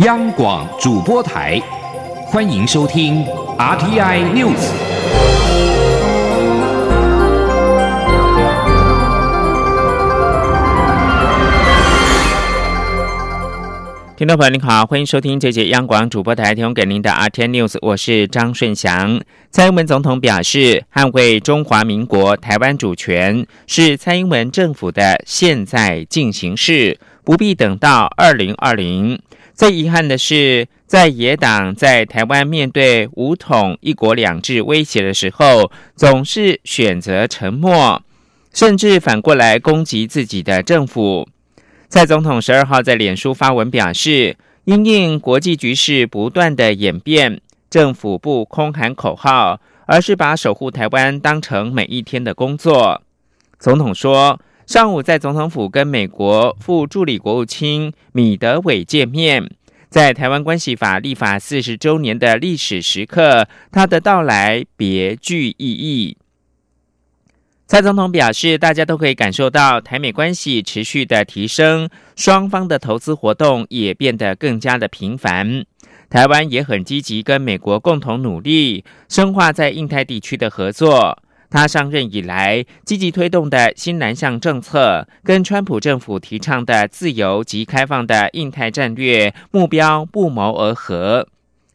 央广主播台，欢迎收听 RTI News。听众朋友您好，欢迎收听这节央广主播台提供给您的 RTI News，我是张顺祥。蔡英文总统表示，捍卫中华民国台湾主权是蔡英文政府的现在进行式，不必等到二零二零。最遗憾的是，在野党在台湾面对“武统”“一国两制”威胁的时候，总是选择沉默，甚至反过来攻击自己的政府。蔡总统十二号在脸书发文表示，因应国际局势不断的演变，政府不空喊口号，而是把守护台湾当成每一天的工作。总统说。上午在总统府跟美国副助理国务卿米德伟见面，在台湾关系法立法四十周年的历史时刻，他的到来别具意义。蔡总统表示，大家都可以感受到台美关系持续的提升，双方的投资活动也变得更加的频繁。台湾也很积极跟美国共同努力，深化在印太地区的合作。他上任以来，积极推动的新南向政策，跟川普政府提倡的自由及开放的印太战略目标不谋而合。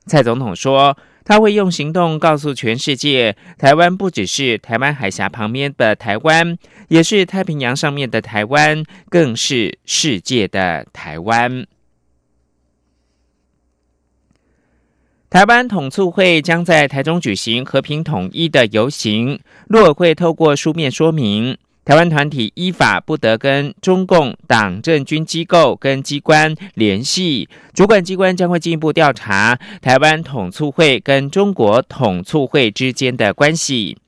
蔡总统说，他会用行动告诉全世界，台湾不只是台湾海峡旁边的台湾，也是太平洋上面的台湾，更是世界的台湾。台湾统促会将在台中举行和平统一的游行。陆委会透过书面说明，台湾团体依法不得跟中共党政军机构跟机关联系，主管机关将会进一步调查台湾统促会跟中国统促会之间的关系。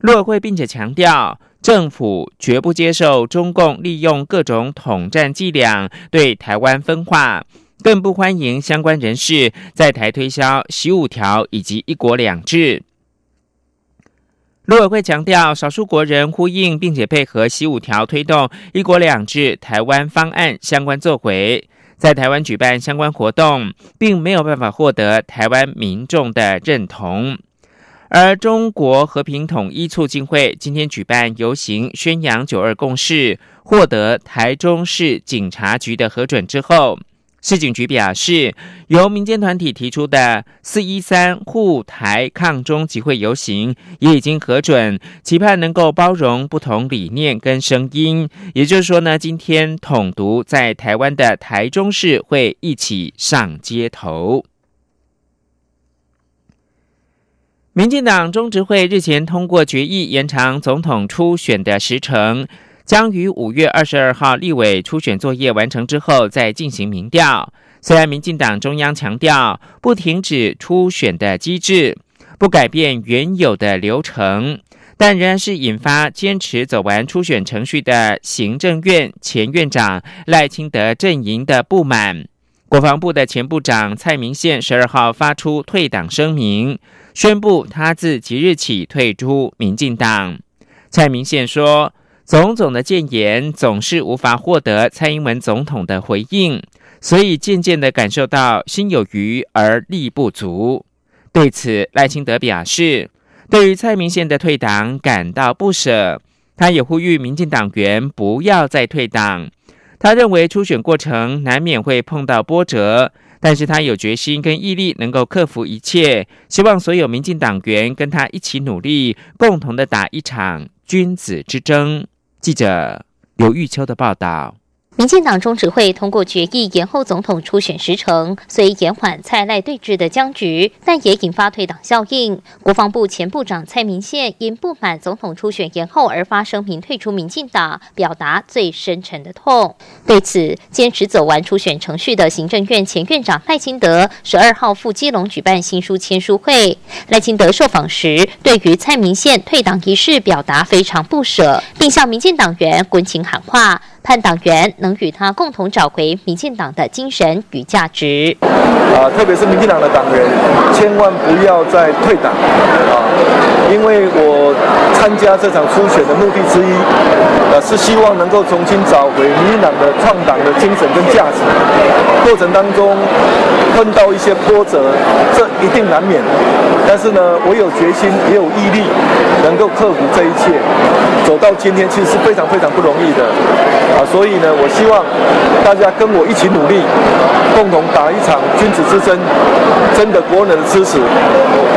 陆委会并且强调，政府绝不接受中共利用各种统战伎俩对台湾分化。更不欢迎相关人士在台推销“习五条”以及“一国两制”。陆委会强调，少数国人呼应并且配合“习五条”推动“一国两制”台湾方案相关作为，在台湾举办相关活动，并没有办法获得台湾民众的认同。而中国和平统一促进会今天举办游行，宣扬“九二共识”，获得台中市警察局的核准之后。市警局表示，由民间团体提出的“四一三护台抗中集会游行”也已经核准，期盼能够包容不同理念跟声音。也就是说呢，今天统独在台湾的台中市会一起上街头。民进党中执会日前通过决议，延长总统初选的时程。将于五月二十二号立委初选作业完成之后再进行民调。虽然民进党中央强调不停止初选的机制，不改变原有的流程，但仍然是引发坚持走完初选程序的行政院前院长赖清德阵营的不满。国防部的前部长蔡明宪十二号发出退党声明，宣布他自即日起退出民进党。蔡明宪说。种种的谏言总是无法获得蔡英文总统的回应，所以渐渐的感受到心有余而力不足。对此，赖清德表示，对于蔡明宪的退党感到不舍，他也呼吁民进党员不要再退党。他认为初选过程难免会碰到波折，但是他有决心跟毅力能够克服一切，希望所有民进党员跟他一起努力，共同的打一场君子之争。记者刘玉秋的报道。民进党中执会通过决议延后总统初选时程，虽延缓蔡赖对峙的僵局，但也引发退党效应。国防部前部长蔡明宪因不满总统初选延后而发声明退出民进党，表达最深沉的痛。对此，坚持走完初选程序的行政院前院长赖清德十二号赴基隆举办新书签书会。赖清德受访时，对于蔡明宪退党一事表达非常不舍，并向民进党员滚情喊话。盼党员能与他共同找回民进党的精神与价值。啊，特别是民进党的党员，千万不要再退党啊！因为我参加这场初选的目的之一，呃，是希望能够重新找回民进党的创党的精神跟价值。过程当中碰到一些波折，这一定难免。但是呢，我有决心，也有毅力，能够克服这一切，走到今天，其实是非常非常不容易的啊！所以呢，我希望大家跟我一起努力，共同打一场君子之争，争得国人的支持，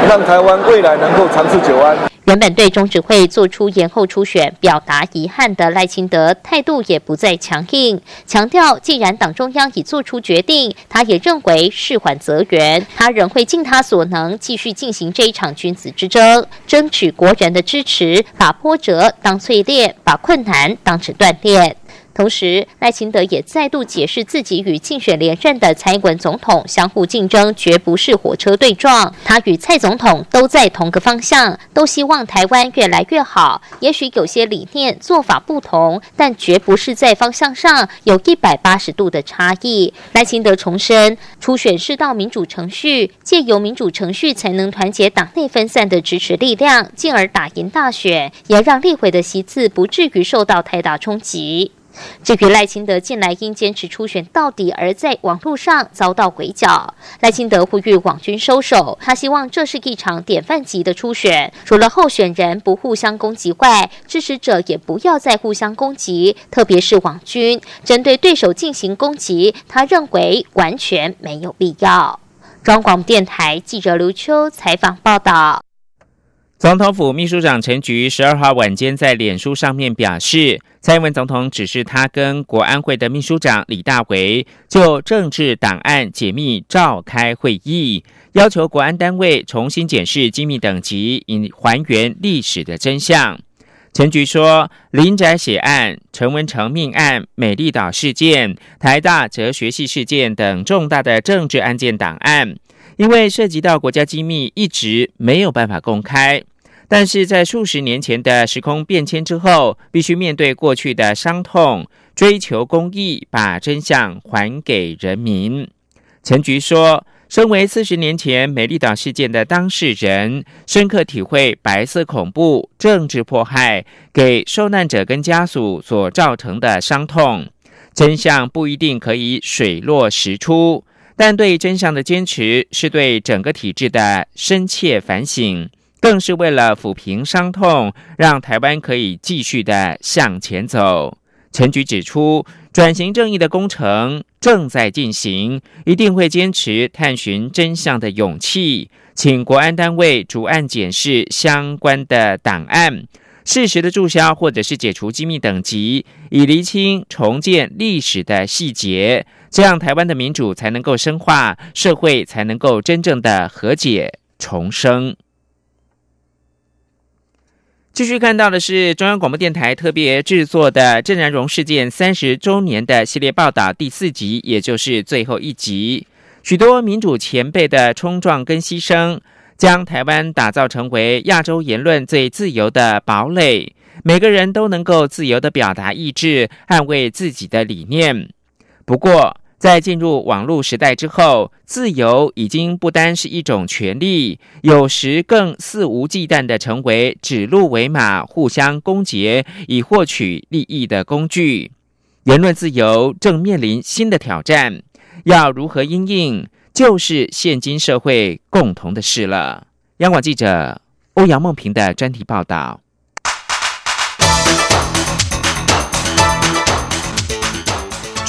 让台湾未来能够长治久安。原本对中指会做出延后初选表达遗憾的赖清德态度也不再强硬，强调既然党中央已做出决定，他也认为事缓则圆，他仍会尽他所能继续进行这一场君子之争，争取国人的支持，把波折当淬炼，把困难当成锻炼。同时，赖清德也再度解释自己与竞选连任的蔡英文总统相互竞争，绝不是火车对撞。他与蔡总统都在同个方向，都希望台湾越来越好。也许有些理念做法不同，但绝不是在方向上有一百八十度的差异。赖清德重申，初选是道民主程序，借由民主程序才能团结党内分散的支持力量，进而打赢大选，也让立委的席次不至于受到太大冲击。至于赖清德近来因坚持初选到底而在网络上遭到围剿，赖清德呼吁网军收手。他希望这是一场典范级的初选，除了候选人不互相攻击外，支持者也不要再互相攻击，特别是网军针对对手进行攻击，他认为完全没有必要。中广电台记者刘秋采访报道。总统府秘书长陈菊十二号晚间在脸书上面表示，蔡英文总统指示他跟国安会的秘书长李大为就政治档案解密召开会议，要求国安单位重新检视机密等级，以还原历史的真相。陈菊说，林宅血案、陈文成命案、美丽岛事件、台大哲学系事件等重大的政治案件档案。因为涉及到国家机密，一直没有办法公开。但是在数十年前的时空变迁之后，必须面对过去的伤痛，追求公义，把真相还给人民。陈菊说：“身为四十年前美丽岛事件的当事人，深刻体会白色恐怖、政治迫害给受难者跟家属所造成的伤痛。真相不一定可以水落石出。”但对真相的坚持，是对整个体制的深切反省，更是为了抚平伤痛，让台湾可以继续的向前走。陈局指出，转型正义的工程正在进行，一定会坚持探寻真相的勇气，请国安单位逐案检视相关的档案，适时的注销或者是解除机密等级，以厘清重建历史的细节。这样，台湾的民主才能够深化，社会才能够真正的和解重生。继续看到的是中央广播电台特别制作的郑南荣事件三十周年的系列报道第四集，也就是最后一集。许多民主前辈的冲撞跟牺牲，将台湾打造成为亚洲言论最自由的堡垒。每个人都能够自由的表达意志，捍卫自己的理念。不过，在进入网络时代之后，自由已经不单是一种权利，有时更肆无忌惮的成为指鹿为马、互相攻讦以获取利益的工具。言论自由正面临新的挑战，要如何应应，就是现今社会共同的事了。央广记者欧阳梦平的专题报道。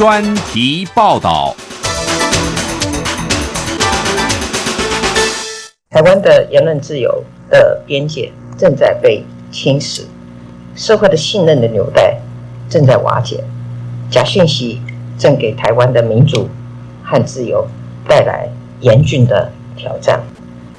专题报道：台湾的言论自由的边界正在被侵蚀，社会的信任的纽带正在瓦解，假讯息正给台湾的民主和自由带来严峻的挑战。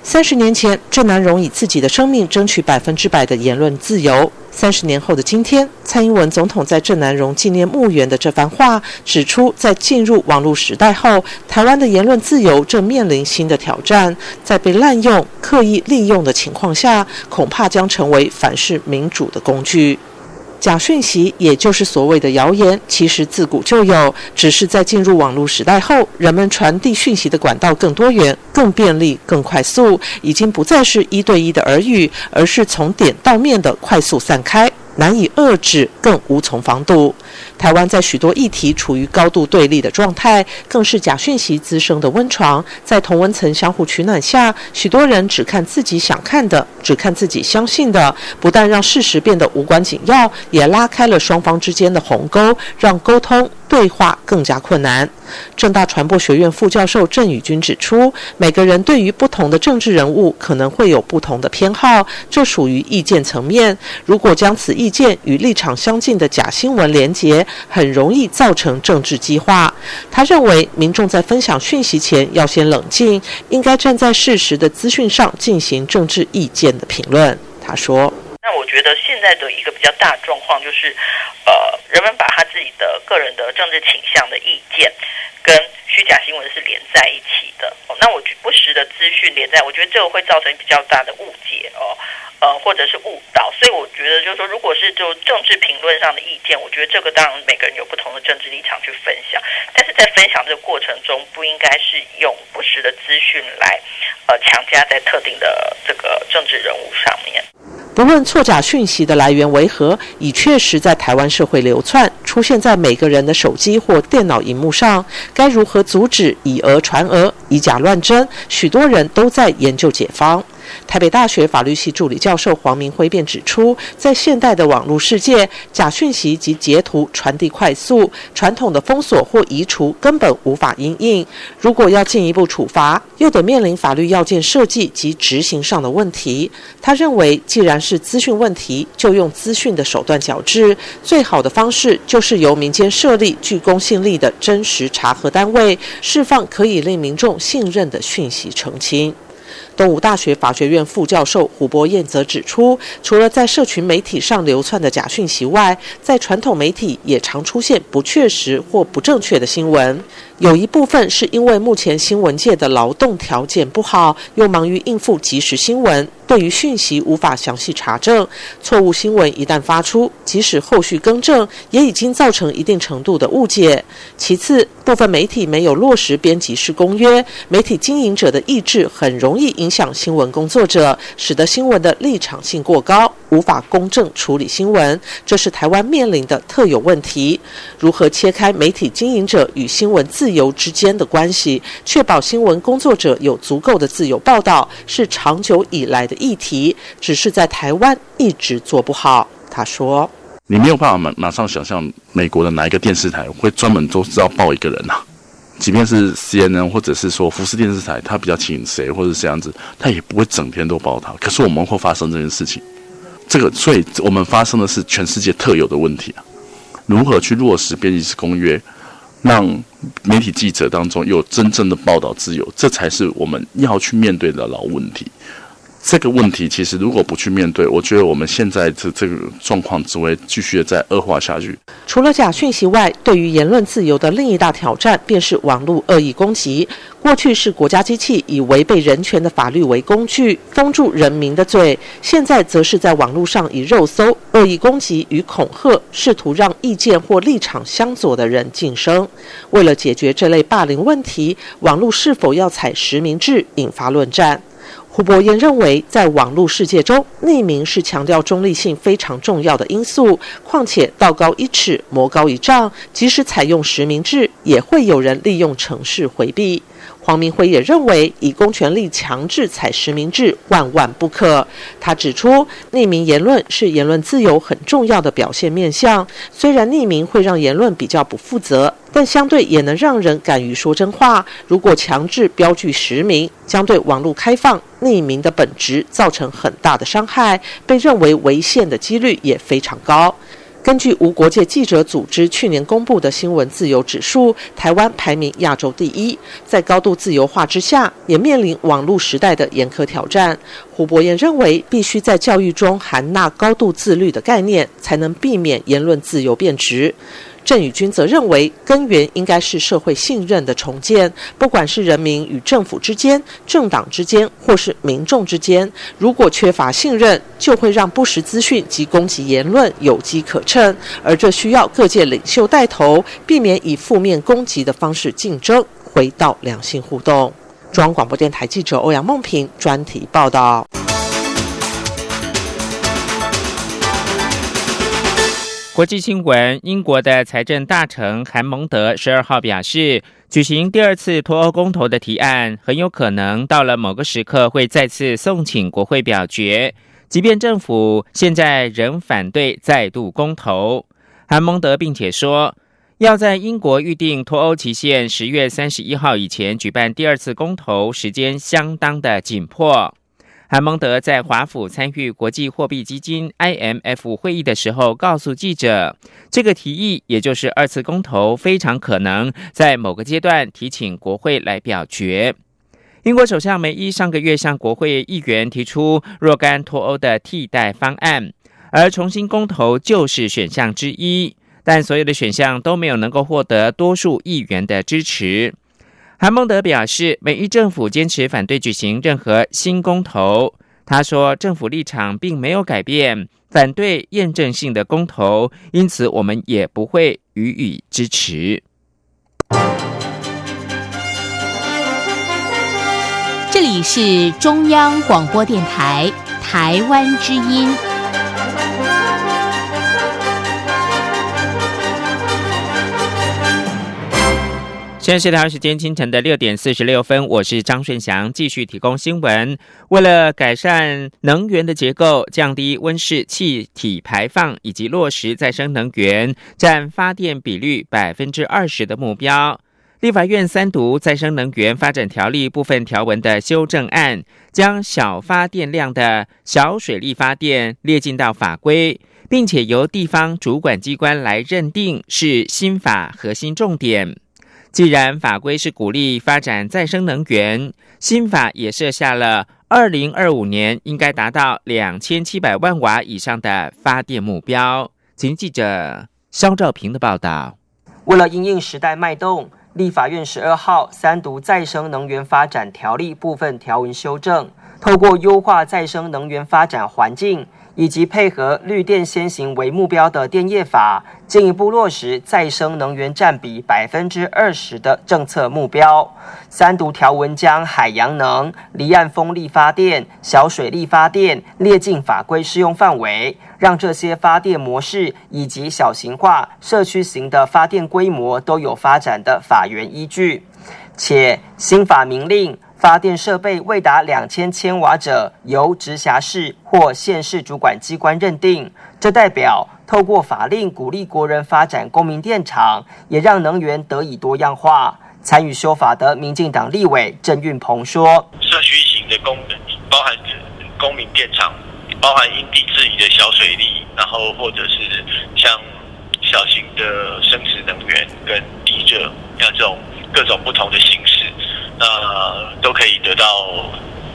三十年前，郑南荣以自己的生命争取百分之百的言论自由。三十年后的今天，蔡英文总统在郑南荣纪念墓园的这番话，指出，在进入网络时代后，台湾的言论自由正面临新的挑战。在被滥用、刻意利用的情况下，恐怕将成为反噬民主的工具。假讯息，也就是所谓的谣言，其实自古就有，只是在进入网络时代后，人们传递讯息的管道更多元、更便利、更快速，已经不再是一对一的耳语，而是从点到面的快速散开。难以遏制，更无从防堵。台湾在许多议题处于高度对立的状态，更是假讯息滋生的温床。在同温层相互取暖下，许多人只看自己想看的，只看自己相信的，不但让事实变得无关紧要，也拉开了双方之间的鸿沟，让沟通。对话更加困难。正大传播学院副教授郑宇君指出，每个人对于不同的政治人物可能会有不同的偏好，这属于意见层面。如果将此意见与立场相近的假新闻连结，很容易造成政治激化。他认为，民众在分享讯息前要先冷静，应该站在事实的资讯上进行政治意见的评论。他说。那我觉得现在的一个比较大状况就是，呃，人们把他自己的个人的政治倾向的意见跟虚假新闻是连在一起的。哦，那我不实的资讯连在，我觉得这个会造成比较大的误解哦，呃，或者是误导。所以我觉得就是说，如果是就政治评论上的意见，我觉得这个当然每个人有不同的政治立场去分享，但是在分享这个过程中，不应该是用不实的资讯来呃强加在特定的这个政治人物上面。不论错假讯息的来源为何，已确实在台湾社会流窜，出现在每个人的手机或电脑荧幕上。该如何阻止以讹传讹、以假乱真？许多人都在研究解方。台北大学法律系助理教授黄明辉便指出，在现代的网络世界，假讯息及截图传递快速，传统的封锁或移除根本无法应应。如果要进一步处罚，又得面临法律要件设计及执行上的问题。他认为，既然是资讯问题，就用资讯的手段矫治，最好的方式就是由民间设立具公信力的真实查核单位，释放可以令民众信任的讯息澄清。东吴大学法学院副教授胡博彦则指出，除了在社群媒体上流窜的假讯息外，在传统媒体也常出现不确实或不正确的新闻。有一部分是因为目前新闻界的劳动条件不好，又忙于应付即时新闻，对于讯息无法详细查证。错误新闻一旦发出，即使后续更正，也已经造成一定程度的误解。其次，部分媒体没有落实编辑式公约，媒体经营者的意志很容易影响新闻工作者，使得新闻的立场性过高，无法公正处理新闻。这是台湾面临的特有问题。如何切开媒体经营者与新闻自由之间的关系，确保新闻工作者有足够的自由报道，是长久以来的议题，只是在台湾一直做不好。他说：“你没有办法马马上想象美国的哪一个电视台会专门都是要报一个人呐？即便是 CNN 或者是说福斯电视台，他比较请谁或者这样子，他也不会整天都报他。可是我们会发生这件事情，这个所以我们发生的是全世界特有的问题啊！如何去落实编辑公约？”让媒体记者当中有真正的报道自由，这才是我们要去面对的老问题。这个问题其实如果不去面对，我觉得我们现在这这个状况只会继续的在恶化下去。除了假讯息外，对于言论自由的另一大挑战便是网络恶意攻击。过去是国家机器以违背人权的法律为工具封住人民的嘴，现在则是在网络上以肉搜、恶意攻击与恐吓，试图让意见或立场相左的人晋升。为了解决这类霸凌问题，网络是否要采实名制，引发论战。胡博彦认为，在网络世界中，匿名是强调中立性非常重要的因素。况且，道高一尺，魔高一丈，即使采用实名制，也会有人利用程式回避。黄明辉也认为，以公权力强制采实名制，万万不可。他指出，匿名言论是言论自由很重要的表现面向。虽然匿名会让言论比较不负责，但相对也能让人敢于说真话。如果强制标记实名，将对网络开放、匿名的本质造成很大的伤害，被认为违宪的几率也非常高。根据无国界记者组织去年公布的新闻自由指数，台湾排名亚洲第一。在高度自由化之下，也面临网络时代的严苛挑战。胡博彦认为，必须在教育中含纳高度自律的概念，才能避免言论自由变质。郑宇君则认为，根源应该是社会信任的重建，不管是人民与政府之间、政党之间，或是民众之间，如果缺乏信任，就会让不实资讯及攻击言论有机可乘，而这需要各界领袖带头，避免以负面攻击的方式竞争，回到良性互动。中央广播电台记者欧阳梦平专题报道。国际新闻：英国的财政大臣韩蒙德十二号表示，举行第二次脱欧公投的提案很有可能到了某个时刻会再次送请国会表决，即便政府现在仍反对再度公投。韩蒙德并且说，要在英国预定脱欧期限十月三十一号以前举办第二次公投，时间相当的紧迫。韩蒙德在华府参与国际货币基金 （IMF） 会议的时候，告诉记者，这个提议，也就是二次公投，非常可能在某个阶段提请国会来表决。英国首相梅伊上个月向国会议员提出若干脱欧的替代方案，而重新公投就是选项之一，但所有的选项都没有能够获得多数议员的支持。韩孟德表示，美伊政府坚持反对举行任何新公投。他说，政府立场并没有改变，反对验证性的公投，因此我们也不会予以支持。这里是中央广播电台台湾之音。现在是台湾时间清晨的六点四十六分，我是张顺祥，继续提供新闻。为了改善能源的结构，降低温室气体排放，以及落实再生能源占发电比率百分之二十的目标，立法院三读再生能源发展条例部分条文的修正案，将小发电量的小水力发电列进到法规，并且由地方主管机关来认定是新法核心重点。既然法规是鼓励发展再生能源，新法也设下了二零二五年应该达到两千七百万瓦以上的发电目标。请记者肖兆平的报道。为了应应时代脉动，立法院十二号三读再生能源发展条例部分条文修正，透过优化再生能源发展环境。以及配合绿电先行为目标的电业法，进一步落实再生能源占比百分之二十的政策目标。三读条文将海洋能、离岸风力发电、小水力发电列进法规适用范围，让这些发电模式以及小型化、社区型的发电规模都有发展的法源依据。且新法明令。发电设备未达两千千瓦者，由直辖市或县市主管机关认定。这代表透过法令鼓励国人发展公民电厂，也让能源得以多样化。参与修法的民进党立委郑运鹏说：“社区型的功能包含公民电厂，包含因地制宜的小水利，然后或者是像小型的生殖能源跟地热，像这种各种不同的形式。”那都可以得到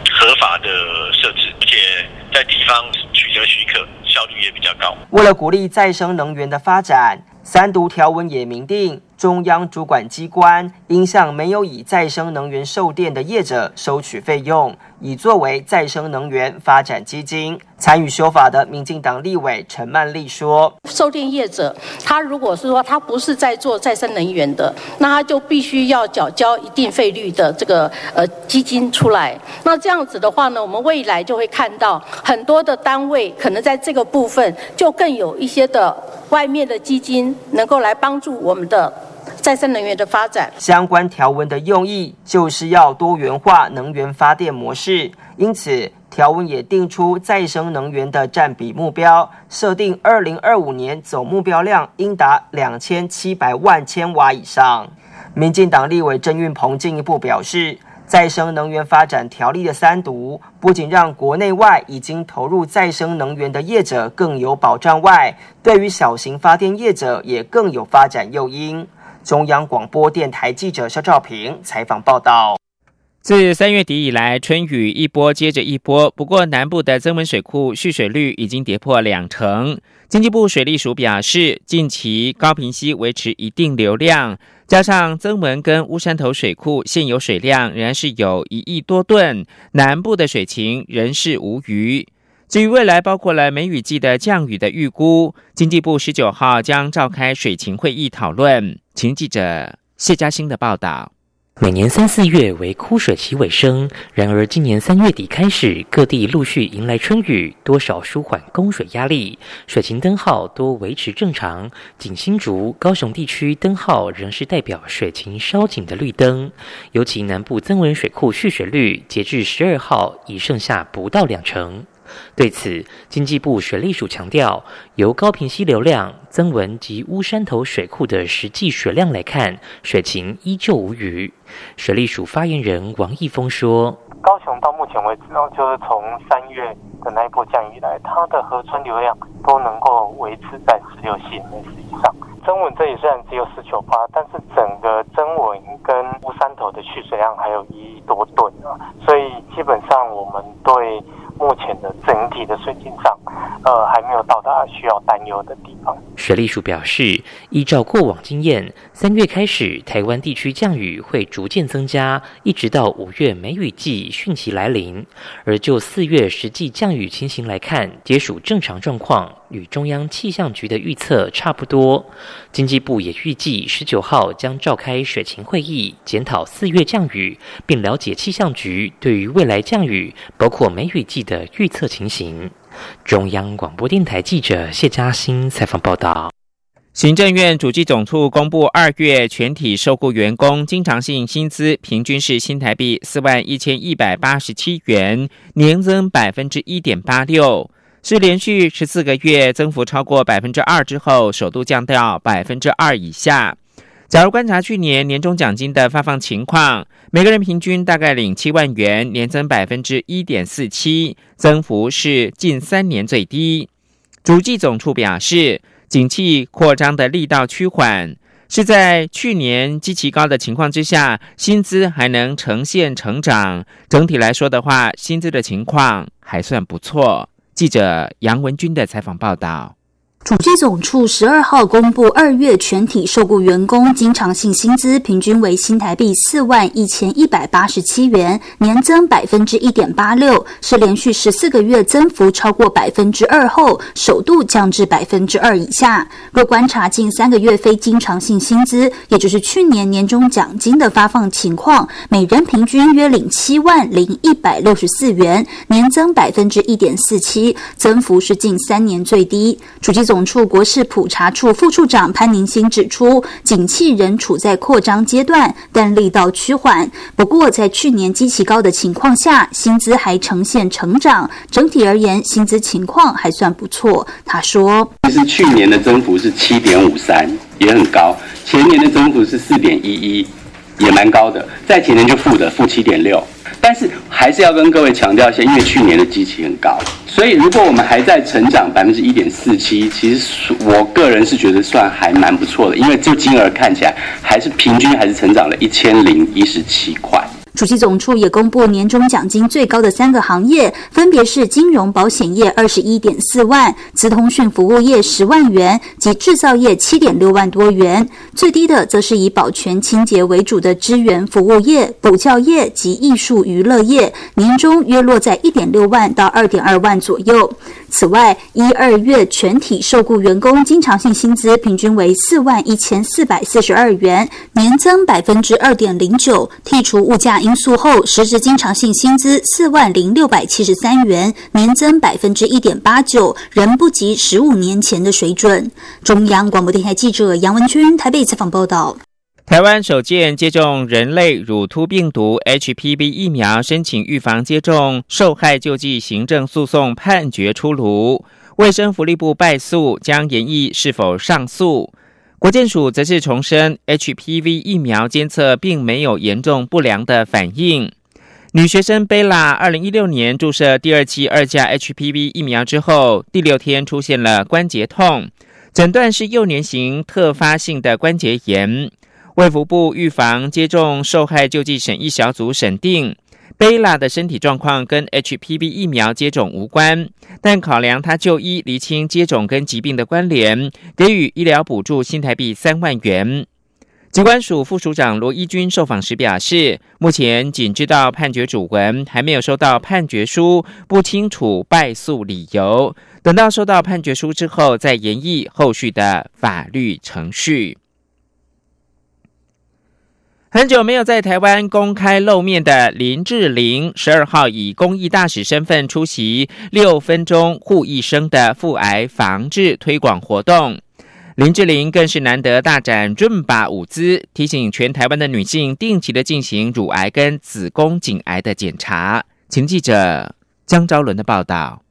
合法的设置，而且在地方取得许可，效率也比较高。为了鼓励再生能源的发展，三读条文也明定。中央主管机关应向没有以再生能源售电的业者收取费用，以作为再生能源发展基金。参与修法的民进党立委陈曼丽说：“售电业者他如果是说他不是在做再生能源的，那他就必须要缴交一定费率的这个呃基金出来。那这样子的话呢，我们未来就会看到很多的单位可能在这个部分就更有一些的外面的基金能够来帮助我们的。”再生能源的发展，相关条文的用意就是要多元化能源发电模式，因此条文也定出再生能源的占比目标，设定二零二五年总目标量应达两千七百万千瓦以上。民进党立委郑运鹏进一步表示，再生能源发展条例的三读，不仅让国内外已经投入再生能源的业者更有保障外，对于小型发电业者也更有发展诱因。中央广播电台记者肖兆平采访报道：自三月底以来，春雨一波接着一波。不过，南部的增文水库蓄水率已经跌破两成。经济部水利署表示，近期高平溪维持一定流量，加上增文跟乌山头水库现有水量仍然是有一亿多吨，南部的水情仍是无虞。至于未来包括了梅雨季的降雨的预估，经济部十九号将召开水情会议讨论。请记者谢嘉欣的报道。每年三四月为枯水期尾声，然而今年三月底开始，各地陆续迎来春雨，多少舒缓供水压力，水情灯号多维持正常。仅新竹、高雄地区灯号仍是代表水情稍紧的绿灯，尤其南部增文水库蓄水率，截至十二号已剩下不到两成。对此，经济部水利署强调，由高平溪流量、增文及乌山头水库的实际水量来看，水情依旧无虞。水利署发言人王义峰说：“高雄到目前为止哦，就是从三月的那一波降雨来，它的河川流量都能够维持在十六 cm 以上。增文这里虽然只有十九八，但是整个增文跟乌山头的蓄水量还有一亿多吨啊，所以基本上我们对。”目前的整体的税金上，呃，还没有到达需要担忧的地方。水利署表示，依照过往经验，三月开始，台湾地区降雨会逐渐增加，一直到五月梅雨季汛期来临。而就四月实际降雨情形来看，皆属正常状况。与中央气象局的预测差不多，经济部也预计十九号将召开水情会议，检讨四月降雨，并了解气象局对于未来降雨，包括梅雨季的预测情形。中央广播电台记者谢嘉欣采访报道。行政院主计总处公布二月全体受雇员工经常性薪资平均是新台币四万一千一百八十七元，年增百分之一点八六。是连续十四个月增幅超过百分之二之后，首度降到百分之二以下。假如观察去年年终奖金的发放情况，每个人平均大概领七万元，年增百分之一点四七，增幅是近三年最低。主计总处表示，景气扩张的力道趋缓，是在去年极其高的情况之下，薪资还能呈现成长。整体来说的话，薪资的情况还算不错。记者杨文军的采访报道。主计总处十二号公布二月全体受雇员工经常性薪资平均为新台币四万一千一百八十七元，年增百分之一点八六，是连续十四个月增幅超过百分之二后，首度降至百分之二以下。若观察近三个月非经常性薪资，也就是去年年终奖金的发放情况，每人平均约领七万零一百六十四元，年增百分之一点四七，增幅是近三年最低。主机总总处国事普查处副处长潘宁新指出，景气仍处在扩张阶段，但力道趋缓。不过，在去年极其高的情况下，薪资还呈现成长，整体而言，薪资情况还算不错。他说：“其实去年的增幅是七点五三，也很高；前年的增幅是四点一一，也蛮高的。在前年就负的，负七点六。”但是还是要跟各位强调一下，因为去年的基期很高，所以如果我们还在成长百分之一点四七，其实我个人是觉得算还蛮不错的，因为就金额看起来还是平均还是成长了一千零一十七块。主席总处也公布年终奖金最高的三个行业，分别是金融保险业二十一点四万，资通讯服务业十万元及制造业七点六万多元。最低的则是以保全清洁为主的支援服务业、补教业及艺术娱乐业，年终约落在一点六万到二点二万左右。此外，一二月全体受雇员工经常性薪资平均为四万一千四百四十二元，年增百分之二点零九。剔除物价因素后，实质经常性薪资四万零六百七十三元，年增百分之一点八九，仍不及十五年前的水准。中央广播电台记者杨文君台北采访报道。台湾首件接种人类乳突病毒 HPV 疫苗申请预防接种受害救济行政诉讼判决出炉，卫生福利部败诉，将研议是否上诉。国健署则是重申 HPV 疫苗监测并没有严重不良的反应。女学生贝拉二零一六年注射第二期二价 HPV 疫苗之后，第六天出现了关节痛，诊断是幼年型特发性的关节炎。卫福部预防接种受害救济审议小组审定，贝拉的身体状况跟 HPV 疫苗接种无关，但考量他就医厘清接种跟疾病的关联，给予医疗补助新台币三万元。机关署副署长罗一军受访时表示，目前仅知道判决主文，还没有收到判决书，不清楚败诉理由。等到收到判决书之后，再研议后续的法律程序。很久没有在台湾公开露面的林志玲，十二号以公益大使身份出席六分钟护一生的腹癌防治推广活动。林志玲更是难得大展润把舞姿，提醒全台湾的女性定期的进行乳癌跟子宫颈癌的检查。请记者江昭伦的报道。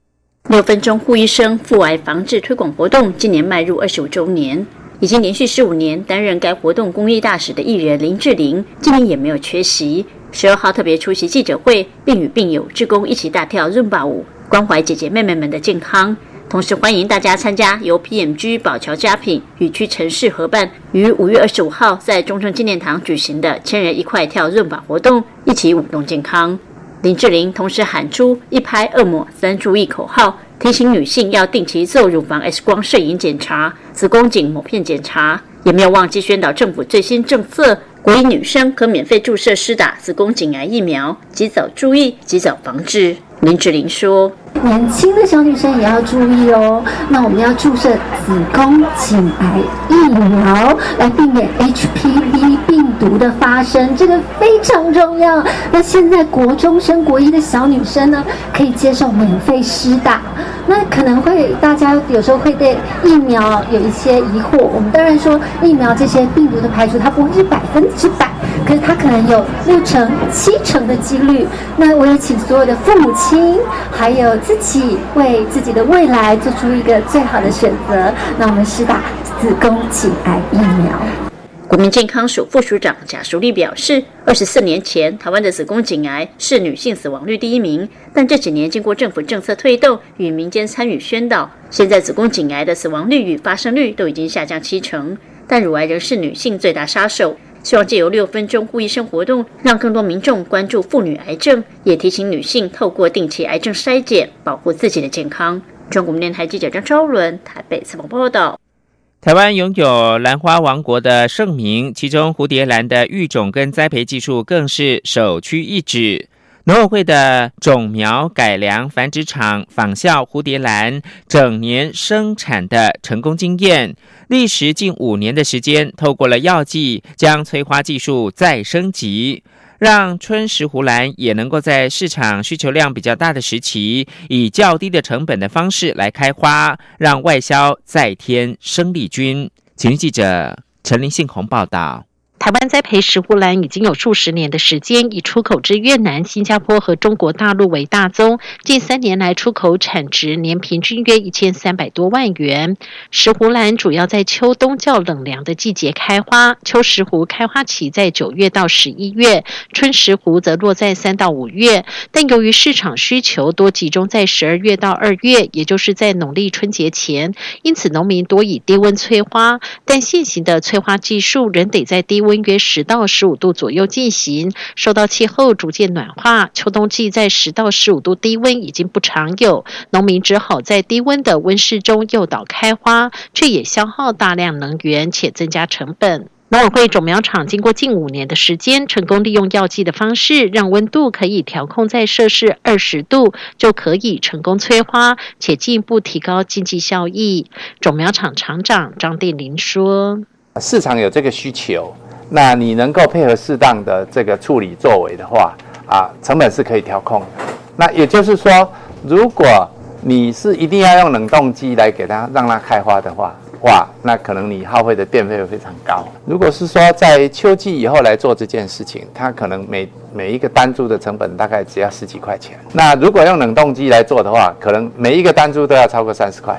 六分钟护一生腹癌防治推广活动今年迈入二十五周年。已经连续十五年担任该活动公益大使的艺人林志玲，今年也没有缺席。十二号特别出席记者会，并与病友志工一起大跳润巴舞，关怀姐姐妹妹们的健康。同时欢迎大家参加由 PMG 宝桥佳品与屈臣氏合办，于五月二十五号在中正纪念堂举行的千人一块跳润巴活动，一起舞动健康。林志玲同时喊出“一拍二抹三注意”口号。提醒女性要定期做乳房 X 光摄影检查、子宫颈膜片检查，也没有忘记宣导政府最新政策，鼓励女生可免费注射施打子宫颈癌疫苗，及早注意，及早防治。林志玲说。年轻的小女生也要注意哦。那我们要注射子宫颈癌疫苗，来避免 HPV 病毒的发生，这个非常重要。那现在国中生、国一的小女生呢，可以接受免费施打。那可能会大家有时候会对疫苗有一些疑惑。我们当然说疫苗这些病毒的排除，它不会是百分之百，可是它可能有六成、七成的几率。那我也请所有的父母亲，还有自己为自己的未来做出一个最好的选择。那我们施打子宫颈癌疫苗。国民健康署副署长贾淑丽表示，二十四年前，台湾的子宫颈癌是女性死亡率第一名，但这几年经过政府政策推动与民间参与宣导，现在子宫颈癌的死亡率与发生率都已经下降七成，但乳癌仍是女性最大杀手。希望借由六分钟护医生活动，让更多民众关注妇女癌症，也提醒女性透过定期癌症筛检，保护自己的健康。中国电台记者张超伦台北采访报道。台湾拥有兰花王国的盛名，其中蝴蝶兰的育种跟栽培技术更是首屈一指。农委会的种苗改良繁殖场仿效蝴蝶兰整年生产的成功经验，历时近五年的时间，透过了药剂将催花技术再升级。让春石斛兰也能够在市场需求量比较大的时期，以较低的成本的方式来开花，让外销再添生力军。请记者陈林信宏报道。台湾栽培石斛兰已经有数十年的时间，以出口至越南、新加坡和中国大陆为大宗。近三年来，出口产值年平均约一千三百多万元。石斛兰主要在秋冬较冷凉的季节开花，秋石斛开花期在九月到十一月，春石斛则落在三到五月。但由于市场需求多集中在十二月到二月，也就是在农历春节前，因此农民多以低温催花。但现行的催花技术仍得在低温温约十到十五度左右进行，受到气候逐渐暖化，秋冬季在十到十五度低温已经不常有，农民只好在低温的温室中诱导开花，却也消耗大量能源且增加成本。农委会种苗厂经过近五年的时间，成功利用药剂的方式，让温度可以调控在摄氏二十度，就可以成功催花，且进一步提高经济效益。种苗厂厂长张定林说。市场有这个需求，那你能够配合适当的这个处理作为的话，啊，成本是可以调控的。那也就是说，如果你是一定要用冷冻机来给它让它开花的话，哇，那可能你耗费的电费会非常高。如果是说在秋季以后来做这件事情，它可能每每一个单株的成本大概只要十几块钱。那如果用冷冻机来做的话，可能每一个单株都要超过三十块。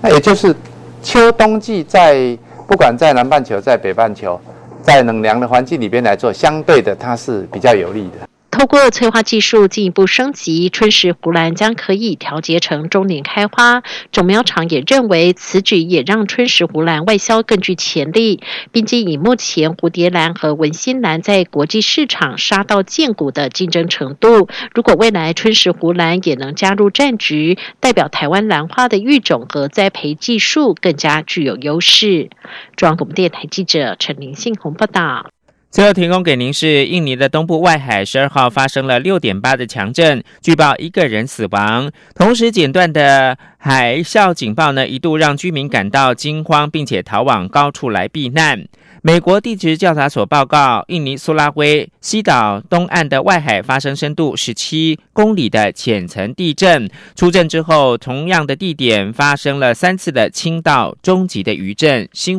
那也就是秋冬季在不管在南半球，在北半球，在冷凉的环境里边来做，相对的它是比较有利的。透过催化技术进一步升级，春石斛兰将可以调节成终年开花。种苗厂也认为，此举也让春石斛兰外销更具潜力，并且以目前蝴蝶兰和文心兰在国际市场杀到见骨的竞争程度，如果未来春石斛兰也能加入战局，代表台湾兰花的育种和栽培技术更加具有优势。中央广播电台记者陈林信宏报道。最后提供给您是印尼的东部外海，十二号发生了六点八的强震，据报一个人死亡。同时，剪断的海啸警报呢，一度让居民感到惊慌，并且逃往高处来避难。美国地质调查所报告，印尼苏拉威西岛东岸的外海发生深度十七公里的浅层地震。出震之后，同样的地点发生了三次的轻到中级的余震。新